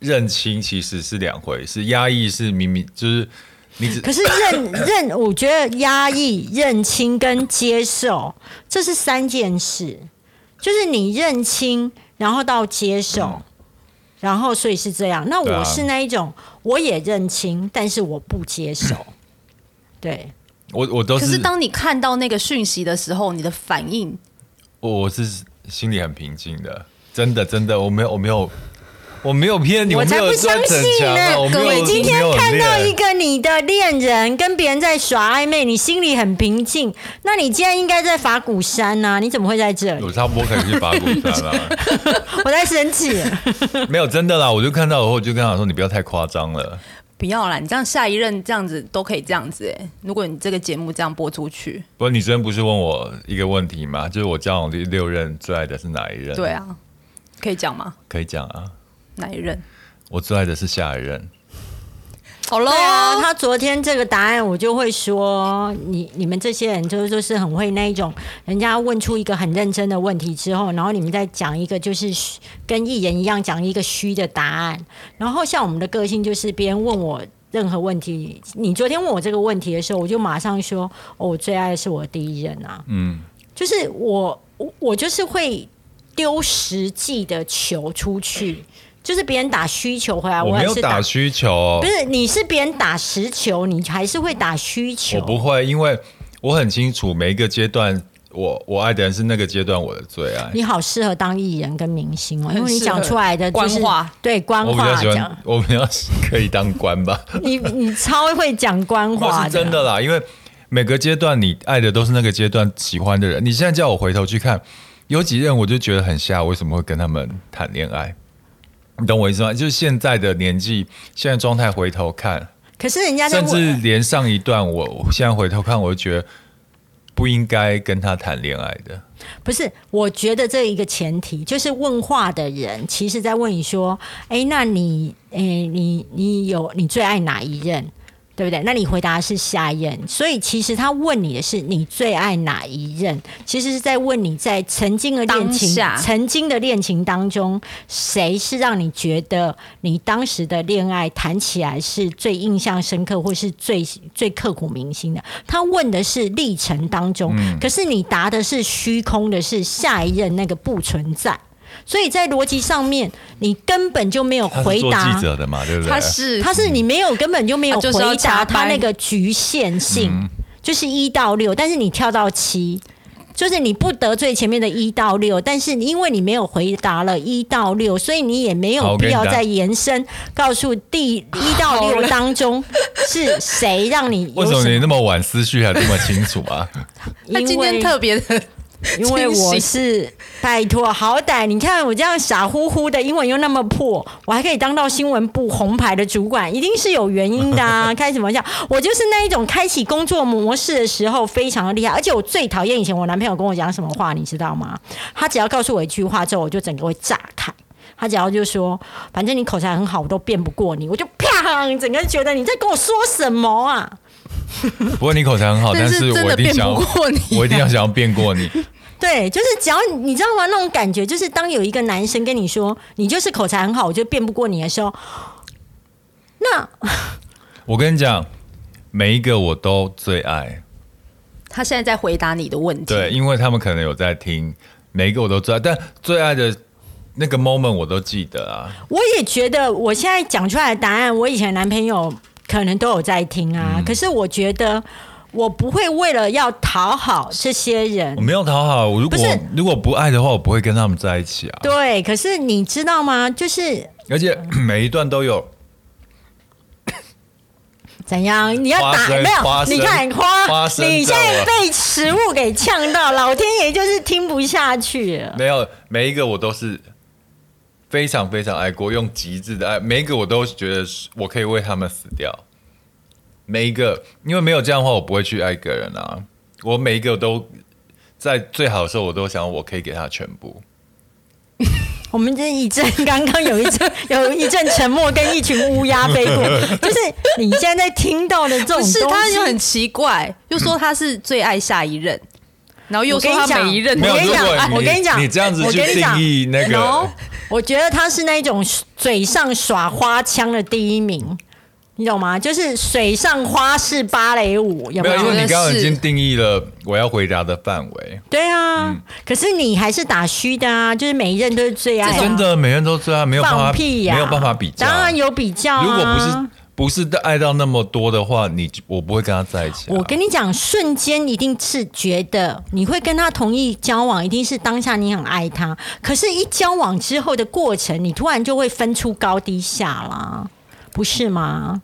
认清其实是两回事，压抑是明明就是你只，可是认认，我觉得压抑、认清跟接受，这是三件事，就是你认清，然后到接受，嗯、然后所以是这样。那我是那一种，啊、我也认清，但是我不接受。对，我我都是。可是当你看到那个讯息的时候，你的反应，我是心里很平静的，真的真的，我没有我没有。我没有骗你，我才不相信呢！各位，今天看到一个你的恋人跟别人在耍暧昧，你心里很平静，那你今天应该在法鼓山呐、啊？你怎么会在这里？我差不多可以去法鼓山了。我在生气。没有真的啦，我就看到以后，我就跟他说：“你不要太夸张了。”不要啦，你这样下一任这样子都可以这样子哎。如果你这个节目这样播出去，不过你昨天不是问我一个问题吗？就是我交往第六任最爱的是哪一任？对啊，可以讲吗？可以讲啊。哪一任？我最爱的是下一任。好了，啊，他昨天这个答案，我就会说，你你们这些人就是就是很会那一种，人家问出一个很认真的问题之后，然后你们再讲一个就是跟艺人一样讲一个虚的答案。然后像我们的个性就是，别人问我任何问题，你昨天问我这个问题的时候，我就马上说，哦，我最爱的是我第一任啊。嗯，就是我我我就是会丢实际的球出去。就是别人打需求回来，我没有打需求哦，不是，你是别人打实球，你还是会打需求。我不会，因为我很清楚每一个阶段。我我爱的人是那个阶段我的最爱。你好适合当艺人跟明星哦，因为你讲出来的就是官话，对官话。我比较喜欢，我比较可以当官吧。你你超会讲官话，是真的啦。因为每个阶段你爱的都是那个阶段喜欢的人。你现在叫我回头去看，有几任我就觉得很瞎，为什么会跟他们谈恋爱？你懂我意思吗？就是现在的年纪，现在状态回头看，可是人家甚至连上一段我，我现在回头看，我就觉得。不应该跟他谈恋爱的，不是？我觉得这一个前提就是问话的人，其实在问你说：“哎，那你，哎，你，你有你最爱哪一任？”对不对？那你回答是下一任，所以其实他问你的是你最爱哪一任？其实是在问你在曾经的恋情、曾经的恋情当中，谁是让你觉得你当时的恋爱谈起来是最印象深刻，或是最最刻骨铭心的？他问的是历程当中，嗯、可是你答的是虚空的，是下一任那个不存在。所以在逻辑上面，你根本就没有回答。做记者的嘛，对不对？他是，他是你没有根本就没有回答他那个局限性，嗯、就是一到六，但是你跳到七，就是你不得罪前面的一到六，但是因为你没有回答了一到六，所以你也没有必要再延伸，告诉第一到六当中 是谁让你？为什么你那么晚思绪还这么清楚啊？他今天特别的。因为我是拜托，好歹你看我这样傻乎乎的，英文又那么破，我还可以当到新闻部红牌的主管，一定是有原因的啊！开什么玩笑？我就是那一种开启工作模式的时候非常的厉害，而且我最讨厌以前我男朋友跟我讲什么话，你知道吗？他只要告诉我一句话之后，我就整个会炸开。他只要就说，反正你口才很好，我都辩不过你，我就啪，整个觉得你在跟我说什么啊？不过你口才很好，但是我一定想要，我一定要想要变过你。对，就是只要你知道吗？那种感觉就是，当有一个男生跟你说你就是口才很好，我就变不过你的时候，那我跟你讲，每一个我都最爱。他现在在回答你的问题，对，因为他们可能有在听，每一个我都最爱，但最爱的那个 moment 我都记得啊。我也觉得，我现在讲出来的答案，我以前男朋友。可能都有在听啊，嗯、可是我觉得我不会为了要讨好这些人，我没有讨好。如果不是如果不爱的话，我不会跟他们在一起啊。对，可是你知道吗？就是而且每一段都有怎样？你要打没有？你看花，花你现在被食物给呛到，老天爷就是听不下去了。没有，每一个我都是。非常非常爱过，用极致的爱，每一个我都觉得我可以为他们死掉。每一个，因为没有这样的话，我不会去爱一个人啊。我每一个都在最好的时候，我都想我可以给他全部。我们这一阵刚刚有一阵 有一阵沉默，跟一群乌鸦飞过，就是你现在在听到的这种是，他就很奇怪，又说他是最爱下一任，然后又说他每一任，我跟你讲，我跟你讲，你这样子去定义那个。我觉得他是那种嘴上耍花枪的第一名，你懂吗？就是水上花式芭蕾舞，有没有？因为你刚刚已经定义了我要回答的范围。对啊，嗯、可是你还是打虚的啊，就是每一任都是最爱，真的，每一任都最爱，没有办法放屁没有办法比较，当然有比较、啊。如果不是。不是爱到那么多的话，你我不会跟他在一起。我跟你讲，瞬间一定是觉得你会跟他同意交往，一定是当下你很爱他。可是，一交往之后的过程，你突然就会分出高低下啦，不是吗？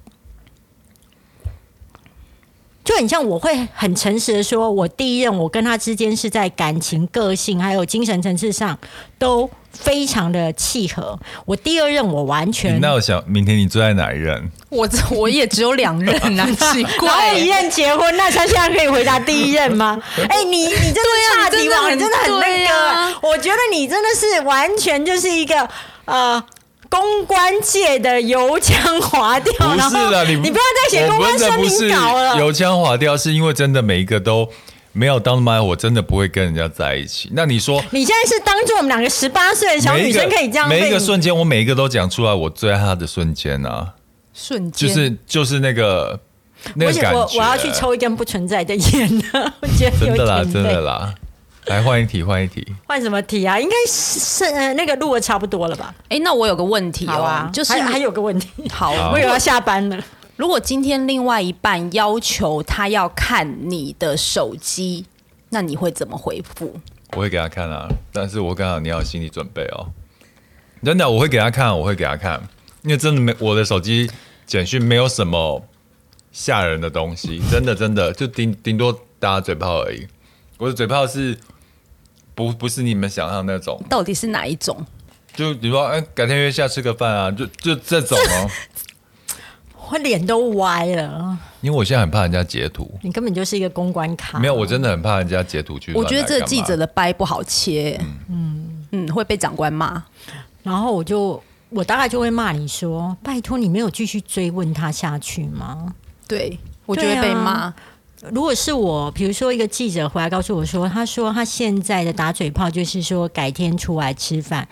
就很像我会很诚实的说，我第一任我跟他之间是在感情、个性还有精神层次上都。非常的契合。我第二任我完全，那我想明天你最爱哪一任？我我也只有两任啊，奇怪，一任结婚，那他现在可以回答第一任吗？哎、欸，你你这个差题王，你真的很那个。啊、我觉得你真的是完全就是一个呃公关界的油腔滑调。不是的，你你不要再写公关声明稿了。油腔滑调是因为真的每一个都。没有当妈，我真的不会跟人家在一起。那你说，你现在是当做我们两个十八岁的小女生可以这样？每一个瞬间，我每一个都讲出来，我最爱他的瞬间啊！瞬间就是就是那个那个感觉。我我要去抽一根不存在的烟呢，我觉得有点真的啦，真的啦。来换一题，换一题，换什么题啊？应该是呃那个录的差不多了吧？哎，那我有个问题哦，啊、就是还，还有个问题，好，我有要下班了。如果今天另外一半要求他要看你的手机，那你会怎么回复？我会给他看啊，但是我刚好你要有心理准备哦。真的，我会给他看，我会给他看，因为真的没我的手机简讯没有什么吓人的东西，真的真的就顶顶多打嘴炮而已。我的嘴炮是。不不是你们想象那种，到底是哪一种？就比如说，哎，改天约下吃个饭啊，就就这种哦。我脸都歪了，因为我现在很怕人家截图。你根本就是一个公关卡。没有，我真的很怕人家截图去。我觉得这记者的掰不好切，嗯嗯，会被长官骂。然后我就我大概就会骂你说：“拜托，你没有继续追问他下去吗？”对，我就会被骂。如果是我，比如说一个记者回来告诉我说，他说他现在的打嘴炮就是说改天出来吃饭，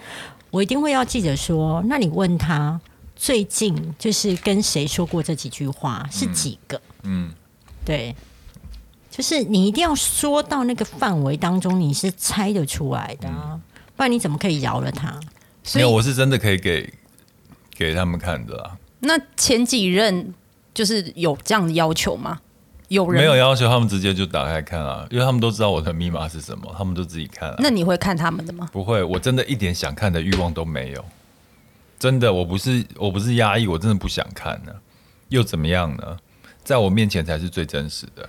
我一定会要记者说，那你问他最近就是跟谁说过这几句话是几个？嗯，对，就是你一定要说到那个范围当中，你是猜得出来的，啊，不然你怎么可以饶了他？没有，我是真的可以给给他们看的啊。那前几任就是有这样的要求吗？有人没有要求，他们直接就打开看啊，因为他们都知道我的密码是什么，他们都自己看啊。那你会看他们的吗？不会，我真的一点想看的欲望都没有。真的，我不是我不是压抑，我真的不想看呢。又怎么样呢？在我面前才是最真实的。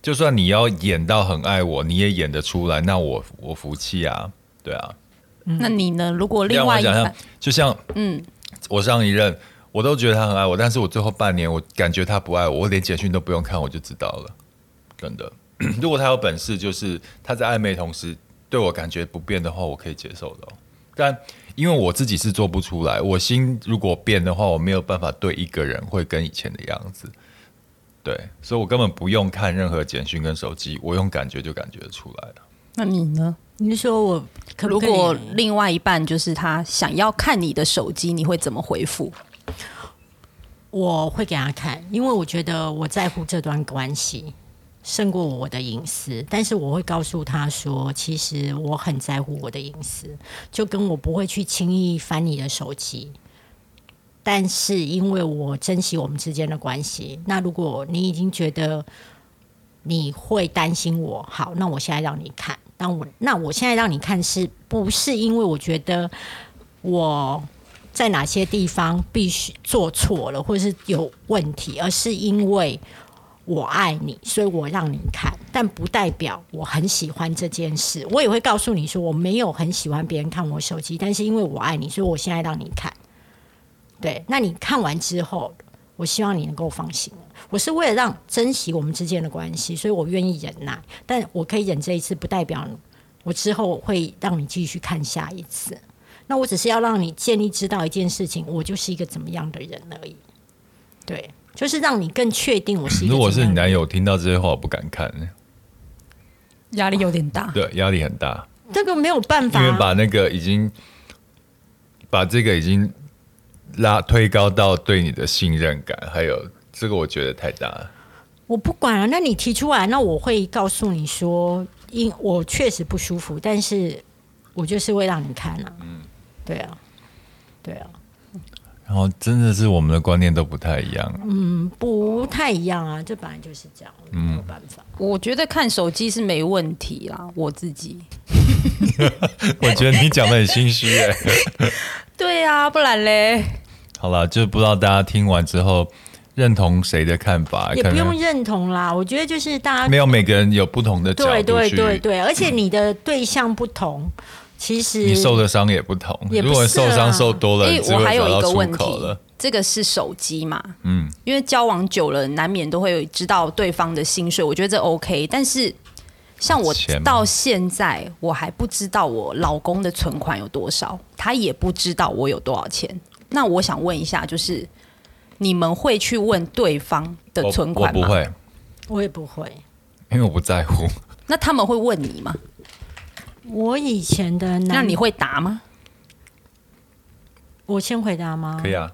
就算你要演到很爱我，你也演得出来，那我我服气啊。对啊。那你呢？如果另外一半，就像嗯，我上一任。我都觉得他很爱我，但是我最后半年我感觉他不爱我，我连简讯都不用看我就知道了，真的。如果他有本事，就是他在暧昧同时对我感觉不变的话，我可以接受的。但因为我自己是做不出来，我心如果变的话，我没有办法对一个人会跟以前的样子。对，所以我根本不用看任何简讯跟手机，我用感觉就感觉出来了。那你呢？你说我可可，如果另外一半就是他想要看你的手机，你会怎么回复？我会给他看，因为我觉得我在乎这段关系胜过我的隐私。但是我会告诉他说，其实我很在乎我的隐私，就跟我不会去轻易翻你的手机。但是因为我珍惜我们之间的关系，那如果你已经觉得你会担心我，好，那我现在让你看。那我那我现在让你看，是不是因为我觉得我？在哪些地方必须做错了，或是有问题，而是因为我爱你，所以我让你看，但不代表我很喜欢这件事。我也会告诉你说，我没有很喜欢别人看我手机，但是因为我爱你，所以我现在让你看。对，那你看完之后，我希望你能够放心。我是为了让珍惜我们之间的关系，所以我愿意忍耐，但我可以忍这一次，不代表我之后会让你继续看下一次。那我只是要让你建立知道一件事情，我就是一个怎么样的人而已。对，就是让你更确定我是一个。如果是你男友听到这些话，我不敢看，压力有点大。对，压力很大。这个没有办法，因为把那个已经把这个已经拉推高到对你的信任感，还有这个，我觉得太大了。我不管了，那你提出来，那我会告诉你说，因我确实不舒服，但是我就是会让你看啊。嗯。对啊，对啊，然后真的是我们的观念都不太一样，嗯，不太一样啊，这本来就是这样，没有办法。我觉得看手机是没问题啦，我自己。我觉得你讲的很心虚哎。对啊，不然嘞。好了，就不知道大家听完之后认同谁的看法，也不用认同啦。我觉得就是大家没有每个人有不同的角度，对对对对，而且你的对象不同。其实你受的伤也不同，也不如果受伤受多了，我还有一个问题，这个是手机嘛？嗯，因为交往久了，难免都会知道对方的薪水，我觉得这 OK。但是像我到现在，我还不知道我老公的存款有多少，他也不知道我有多少钱。那我想问一下，就是你们会去问对方的存款吗？我不会，我也不会，因为我不在乎。那他们会问你吗？我以前的男，那你会答吗？我先回答吗？可以啊。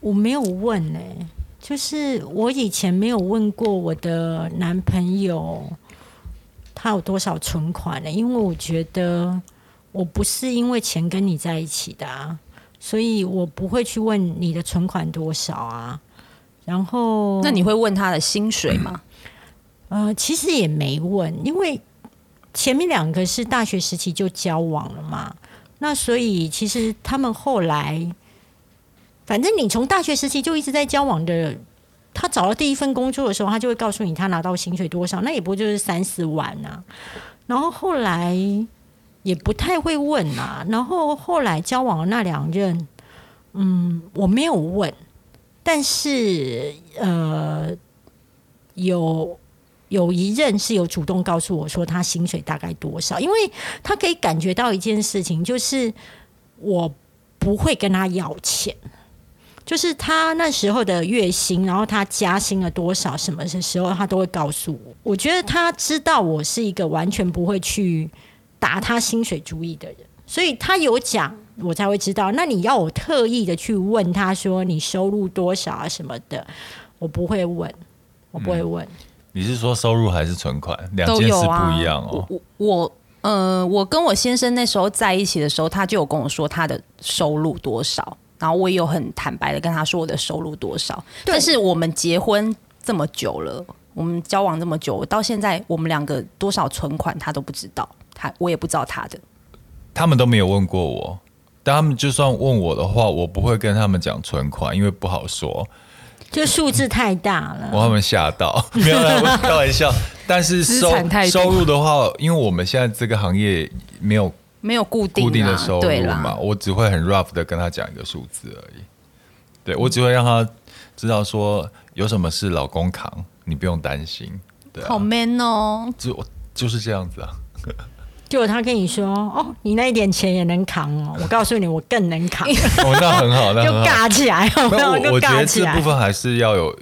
我没有问呢、欸，就是我以前没有问过我的男朋友他有多少存款呢？因为我觉得我不是因为钱跟你在一起的啊，所以我不会去问你的存款多少啊。然后，那你会问他的薪水吗？呃，其实也没问，因为前面两个是大学时期就交往了嘛。那所以其实他们后来，反正你从大学时期就一直在交往的，他找到第一份工作的时候，他就会告诉你他拿到薪水多少，那也不就是三四万啊。然后后来也不太会问啊。然后后来交往的那两任，嗯，我没有问，但是呃有。有一任是有主动告诉我说他薪水大概多少，因为他可以感觉到一件事情，就是我不会跟他要钱，就是他那时候的月薪，然后他加薪了多少，什么的时候他都会告诉我。我觉得他知道我是一个完全不会去打他薪水主意的人，所以他有讲，我才会知道。那你要我特意的去问他说你收入多少啊什么的，我不会问，我不会问。嗯你是说收入还是存款？两件事不一样哦。我我呃，我跟我先生那时候在一起的时候，他就有跟我说他的收入多少，然后我也有很坦白的跟他说我的收入多少。但是我们结婚这么久了，我们交往这么久，到现在我们两个多少存款他都不知道，他我也不知道他的。他们都没有问过我，但他们就算问我的话，我不会跟他们讲存款，因为不好说。就数字太大了，我他们吓到，没有啦，开玩笑。但是 收收入的话，因为我们现在这个行业没有没有固定固定的收入嘛，我只会很 rough 的跟他讲一个数字而已。对，我只会让他知道说有什么事老公扛，你不用担心。对啊，好 man 哦，就就是这样子啊。就他跟你说哦，你那一点钱也能扛哦，我告诉你，我更能扛。哦，那很好，那很好。就尬起来，我 我觉得这部分还是要有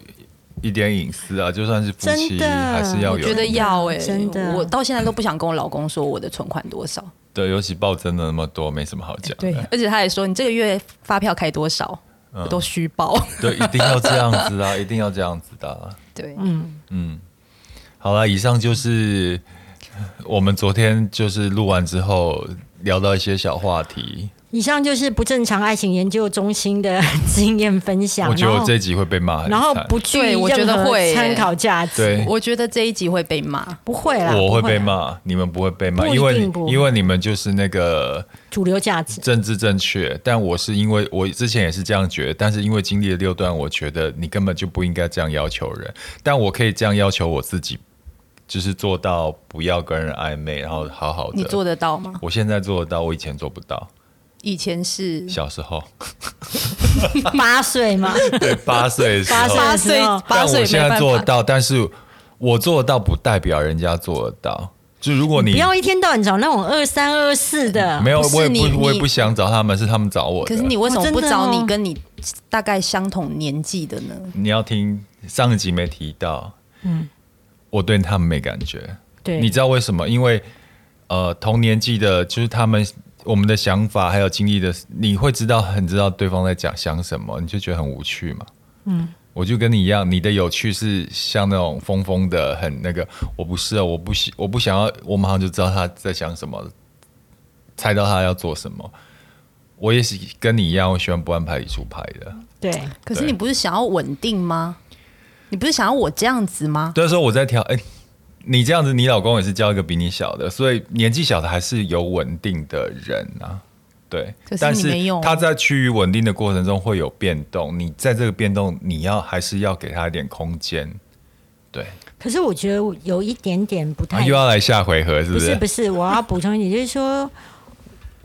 一点隐私啊，就算是夫妻，还是要有。我觉得要哎，真的，我到现在都不想跟我老公说我的存款多少。对，尤其暴增的那么多，没什么好讲。对，而且他还说你这个月发票开多少，我都虚报。对，一定要这样子啊，一定要这样子的。啊对，嗯嗯，好了，以上就是。我们昨天就是录完之后聊到一些小话题。以上就是不正常爱情研究中心的经验分享。我觉得我这一集会被骂，然后不具任何参考价值。对，我觉得这一集会被骂，不会啦，我会被骂，你们不会被骂，因为因为你们就是那个主流价值，政治正确。但我是因为我之前也是这样觉得，但是因为经历了六段，我觉得你根本就不应该这样要求人，但我可以这样要求我自己。就是做到不要跟人暧昧，然后好好的。你做得到吗？我现在做得到，我以前做不到。以前是小时候，八岁吗？对，八岁的时候。八岁，但我现在做得到，但是我做得到不代表人家做得到。就如果你，你不要一天到晚找那种二三二四的，没有，我也不，我也不想找他们，是他们找我的。可是你为什么不找你跟你大概相同年纪的呢？你要听上一集没提到，嗯。我对他们没感觉，对，你知道为什么？因为呃，同年纪的，就是他们我们的想法还有经历的，你会知道很知道对方在讲想什么，你就觉得很无趣嘛。嗯，我就跟你一样，你的有趣是像那种疯疯的，很那个，我不是啊，我不喜，我不想要，我马上就知道他在想什么，猜到他要做什么。我也是跟你一样，我喜欢不按牌理出牌的。对，可是你不是想要稳定吗？你不是想要我这样子吗？对，所以我在挑。哎、欸，你这样子，你老公也是交一个比你小的，所以年纪小的还是有稳定的人啊。对。但是他在趋于稳定的过程中会有变动，你在这个变动，你要还是要给他一点空间。对。可是我觉得有一点点不太。啊、又要来下回合是不是？不是不是，我要补充一点，就是说。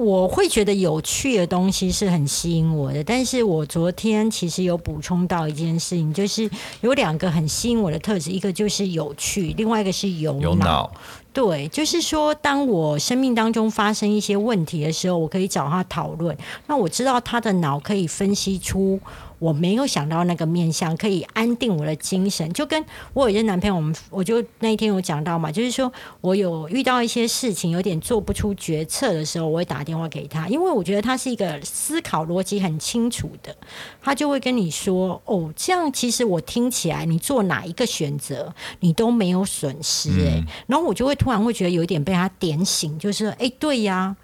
我会觉得有趣的东西是很吸引我的，但是我昨天其实有补充到一件事情，就是有两个很吸引我的特质，一个就是有趣，另外一个是有脑。有脑。对，就是说，当我生命当中发生一些问题的时候，我可以找他讨论，那我知道他的脑可以分析出。我没有想到那个面向可以安定我的精神，就跟我有一个男朋友，我们我就那一天有讲到嘛，就是说我有遇到一些事情，有点做不出决策的时候，我会打电话给他，因为我觉得他是一个思考逻辑很清楚的，他就会跟你说，哦，这样其实我听起来你做哪一个选择你都没有损失诶、欸。然后我就会突然会觉得有一点被他点醒，就是哎、欸，对呀，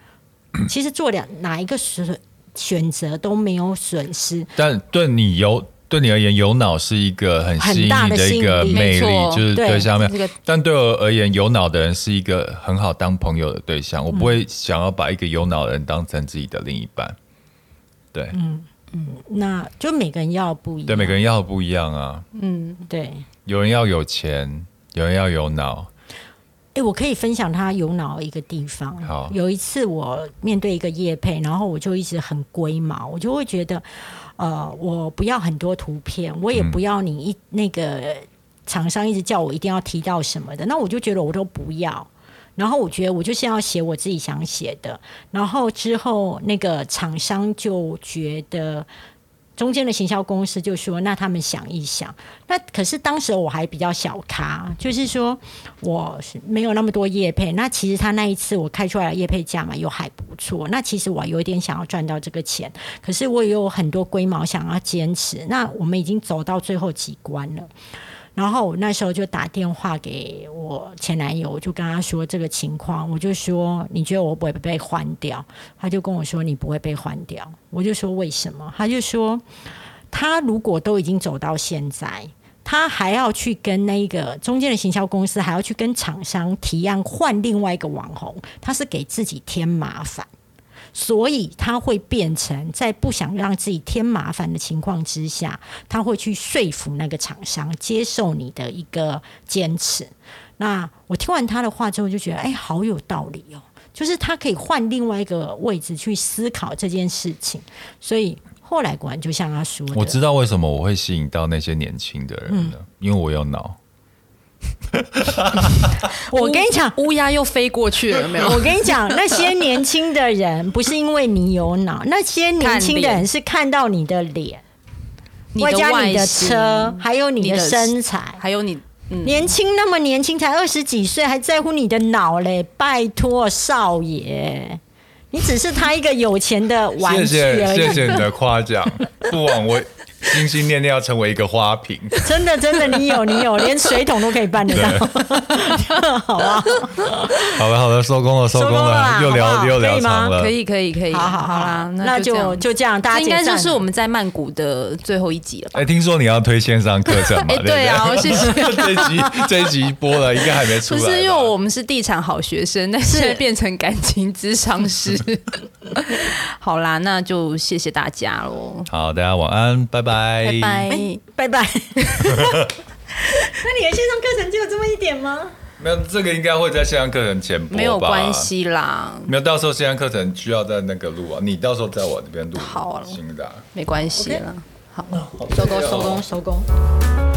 其实做两哪一个选选择都没有损失。但对你有对你而言，有脑是一个很吸引你的一个魅力，就是对象面。但对我而言，有脑的人是一个很好当朋友的对象。我不会想要把一个有脑的人当成自己的另一半。对，嗯嗯，那就每个人要不一样。对，每个人要不一样啊。嗯，对。有人要有钱，有人要有脑。哎，我可以分享他有脑一个地方。好，有一次我面对一个叶配，然后我就一直很龟毛，我就会觉得，呃，我不要很多图片，我也不要你一那个厂商一直叫我一定要提到什么的，那我就觉得我都不要。然后我觉得我就是要写我自己想写的，然后之后那个厂商就觉得中间的行销公司就说，那他们想一想。那可是当时我还比较小咖，就是说我没有那么多业配。那其实他那一次我开出来的业配价嘛又还不错。那其实我有点想要赚到这个钱，可是我也有很多龟毛想要坚持。那我们已经走到最后几关了。然后我那时候就打电话给我前男友，我就跟他说这个情况，我就说，你觉得我不会被换掉？他就跟我说，你不会被换掉。我就说为什么？他就说他如果都已经走到现在，他还要去跟那个中间的行销公司，还要去跟厂商提案换另外一个网红，他是给自己添麻烦。所以他会变成在不想让自己添麻烦的情况之下，他会去说服那个厂商接受你的一个坚持。那我听完他的话之后，就觉得哎，好有道理哦。就是他可以换另外一个位置去思考这件事情。所以后来果然就像他说的，我知道为什么我会吸引到那些年轻的人了，嗯、因为我有脑。我跟你讲，乌鸦又飞过去了，没有？我跟你讲，那些年轻的人不是因为你有脑，那些年轻的人是看到你的脸，外加你的车，还有你的身材，还有你、嗯、年轻那么年轻，才二十几岁，还在乎你的脑嘞？拜托少爷，你只是他一个有钱的玩具而已。谢谢，谢谢你的夸奖，不枉我。心心念念要成为一个花瓶，真的真的，你有你有，连水桶都可以办得到，好啊，好了好了，收工了收工了，又聊又聊长了，可以可以可以，好好好啦，那就就这样，大家应该就是我们在曼谷的最后一集了吧？哎，听说你要推线上课程嘛？对啊，谢谢。这一集这一集播了，应该还没出来。不是因为我们是地产好学生，但是变成感情咨商师。好啦，那就谢谢大家喽。好，大家晚安，拜拜。拜拜拜拜。那你的线上课程就有这么一点吗？没有，这个应该会在线上课程前播吧？没有关系啦。没有，到时候线上课程需要在那个录啊。你到时候在我这边录。好了，新的，没关系了。好，收工，收工，收工。